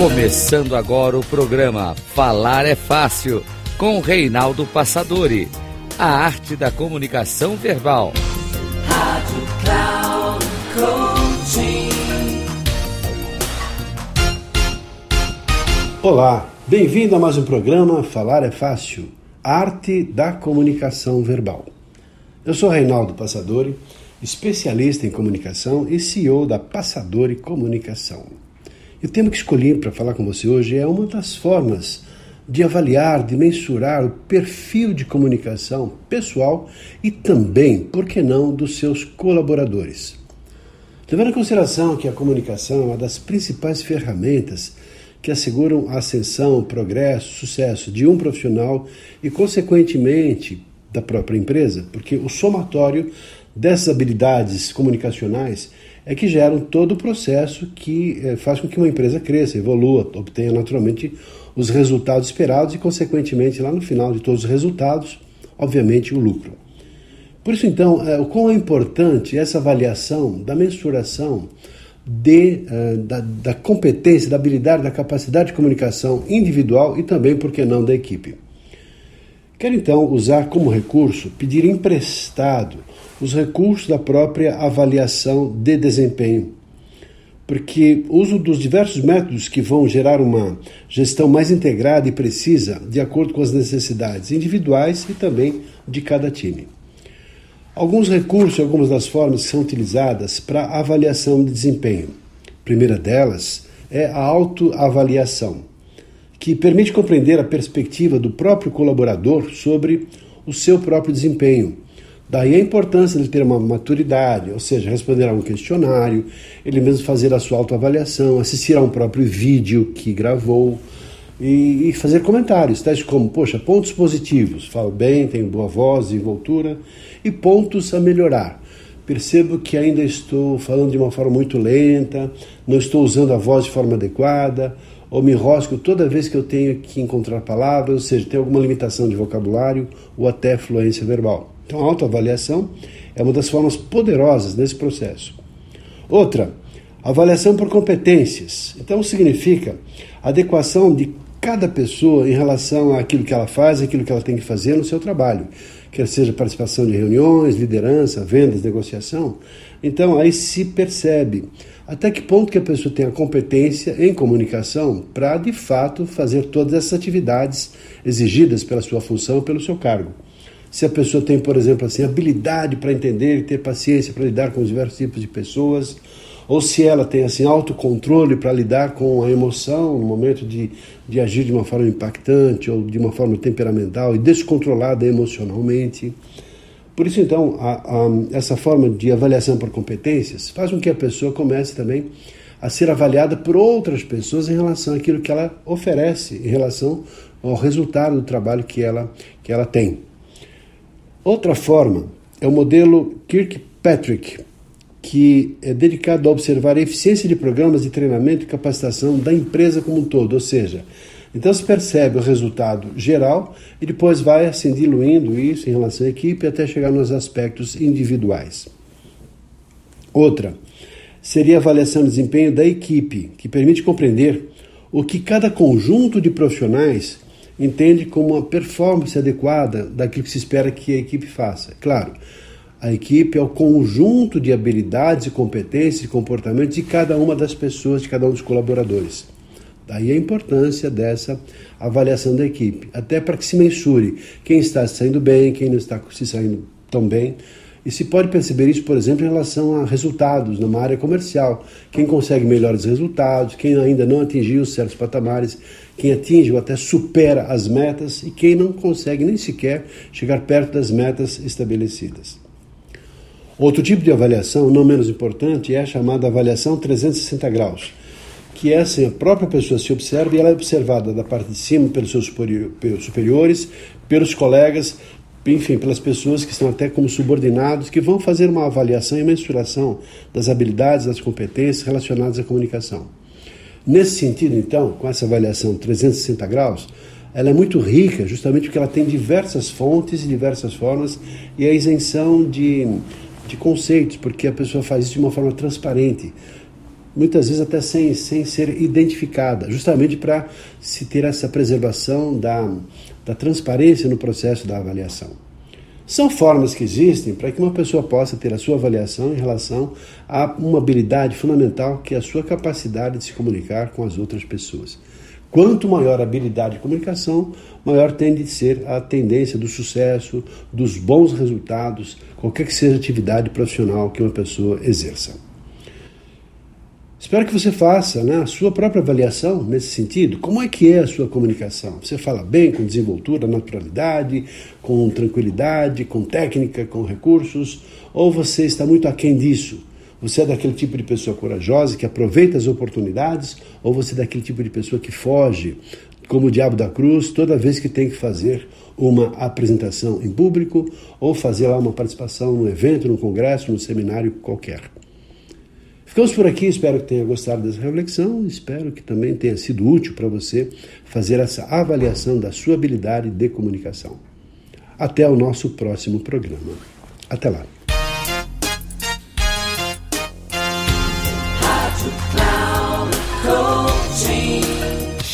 Começando agora o programa Falar é Fácil, com Reinaldo Passadori. A arte da comunicação verbal. Rádio Cloud. Olá, bem-vindo a mais um programa Falar é Fácil, arte da comunicação verbal. Eu sou Reinaldo Passadori, especialista em comunicação e CEO da Passadori Comunicação. E o tema que escolhi para falar com você hoje é uma das formas de avaliar, de mensurar o perfil de comunicação pessoal e também, por que não, dos seus colaboradores. Levando em consideração que a comunicação é uma das principais ferramentas que asseguram a ascensão, progresso, sucesso de um profissional e, consequentemente, da própria empresa, porque o somatório dessas habilidades comunicacionais é que geram todo o processo que eh, faz com que uma empresa cresça, evolua, obtenha naturalmente os resultados esperados e, consequentemente, lá no final de todos os resultados, obviamente, o lucro. Por isso, então, é, o quão é importante essa avaliação da mensuração de, uh, da, da competência, da habilidade, da capacidade de comunicação individual e também, por que não, da equipe. Quero então usar como recurso pedir emprestado os recursos da própria avaliação de desempenho, porque o uso dos diversos métodos que vão gerar uma gestão mais integrada e precisa, de acordo com as necessidades individuais e também de cada time. Alguns recursos e algumas das formas que são utilizadas para avaliação de desempenho. A primeira delas é a autoavaliação, que permite compreender a perspectiva do próprio colaborador sobre o seu próprio desempenho Daí a importância de ter uma maturidade, ou seja, responder a um questionário, ele mesmo fazer a sua autoavaliação, assistir a um próprio vídeo que gravou e, e fazer comentários, tais como, poxa, pontos positivos, falo bem, tenho boa voz, envoltura, e pontos a melhorar. Percebo que ainda estou falando de uma forma muito lenta, não estou usando a voz de forma adequada, ou me enrosco toda vez que eu tenho que encontrar palavras, ou seja, tem alguma limitação de vocabulário ou até fluência verbal. Então, a autoavaliação é uma das formas poderosas nesse processo. Outra, avaliação por competências. Então, significa adequação de cada pessoa em relação àquilo que ela faz, aquilo que ela tem que fazer no seu trabalho, quer seja participação de reuniões, liderança, vendas, negociação. Então, aí se percebe até que ponto que a pessoa tem a competência em comunicação para, de fato, fazer todas essas atividades exigidas pela sua função, pelo seu cargo. Se a pessoa tem, por exemplo, assim, habilidade para entender e ter paciência para lidar com os diversos tipos de pessoas, ou se ela tem assim autocontrole para lidar com a emoção no momento de, de agir de uma forma impactante ou de uma forma temperamental e descontrolada emocionalmente. Por isso, então, a, a, essa forma de avaliação por competências faz com que a pessoa comece também a ser avaliada por outras pessoas em relação àquilo que ela oferece, em relação ao resultado do trabalho que ela, que ela tem. Outra forma é o modelo Kirkpatrick, que é dedicado a observar a eficiência de programas de treinamento e capacitação da empresa como um todo, ou seja, então se percebe o resultado geral e depois vai assim diluindo isso em relação à equipe até chegar nos aspectos individuais. Outra seria a avaliação de desempenho da equipe, que permite compreender o que cada conjunto de profissionais entende como uma performance adequada daquilo que se espera que a equipe faça. Claro, a equipe é o conjunto de habilidades e competências e comportamentos de cada uma das pessoas, de cada um dos colaboradores. Daí a importância dessa avaliação da equipe, até para que se mensure quem está saindo bem, quem não está se saindo tão bem. E se pode perceber isso, por exemplo, em relação a resultados numa área comercial. Quem consegue melhores resultados, quem ainda não atingiu certos patamares, quem atinge ou até supera as metas e quem não consegue nem sequer chegar perto das metas estabelecidas. Outro tipo de avaliação, não menos importante, é a chamada avaliação 360 graus, que é assim, a própria pessoa se observa e ela é observada da parte de cima pelos seus superiores, pelos colegas, enfim, pelas pessoas que estão até como subordinados, que vão fazer uma avaliação e mensuração das habilidades, das competências relacionadas à comunicação. Nesse sentido, então, com essa avaliação 360 graus, ela é muito rica, justamente porque ela tem diversas fontes e diversas formas e a isenção de, de conceitos, porque a pessoa faz isso de uma forma transparente. muitas vezes até sem, sem ser identificada, justamente para se ter essa preservação da, da transparência no processo da avaliação. São formas que existem para que uma pessoa possa ter a sua avaliação em relação a uma habilidade fundamental que é a sua capacidade de se comunicar com as outras pessoas. Quanto maior a habilidade de comunicação, maior tende a ser a tendência do sucesso, dos bons resultados, qualquer que seja a atividade profissional que uma pessoa exerça. Espero que você faça né, a sua própria avaliação nesse sentido. Como é que é a sua comunicação? Você fala bem, com desenvoltura, naturalidade, com tranquilidade, com técnica, com recursos? Ou você está muito aquém disso? Você é daquele tipo de pessoa corajosa que aproveita as oportunidades ou você é daquele tipo de pessoa que foge, como o diabo da cruz, toda vez que tem que fazer uma apresentação em público ou fazer lá uma participação num evento, num congresso, num seminário qualquer? Ficamos por aqui, espero que tenha gostado dessa reflexão, espero que também tenha sido útil para você fazer essa avaliação da sua habilidade de comunicação. Até o nosso próximo programa. Até lá.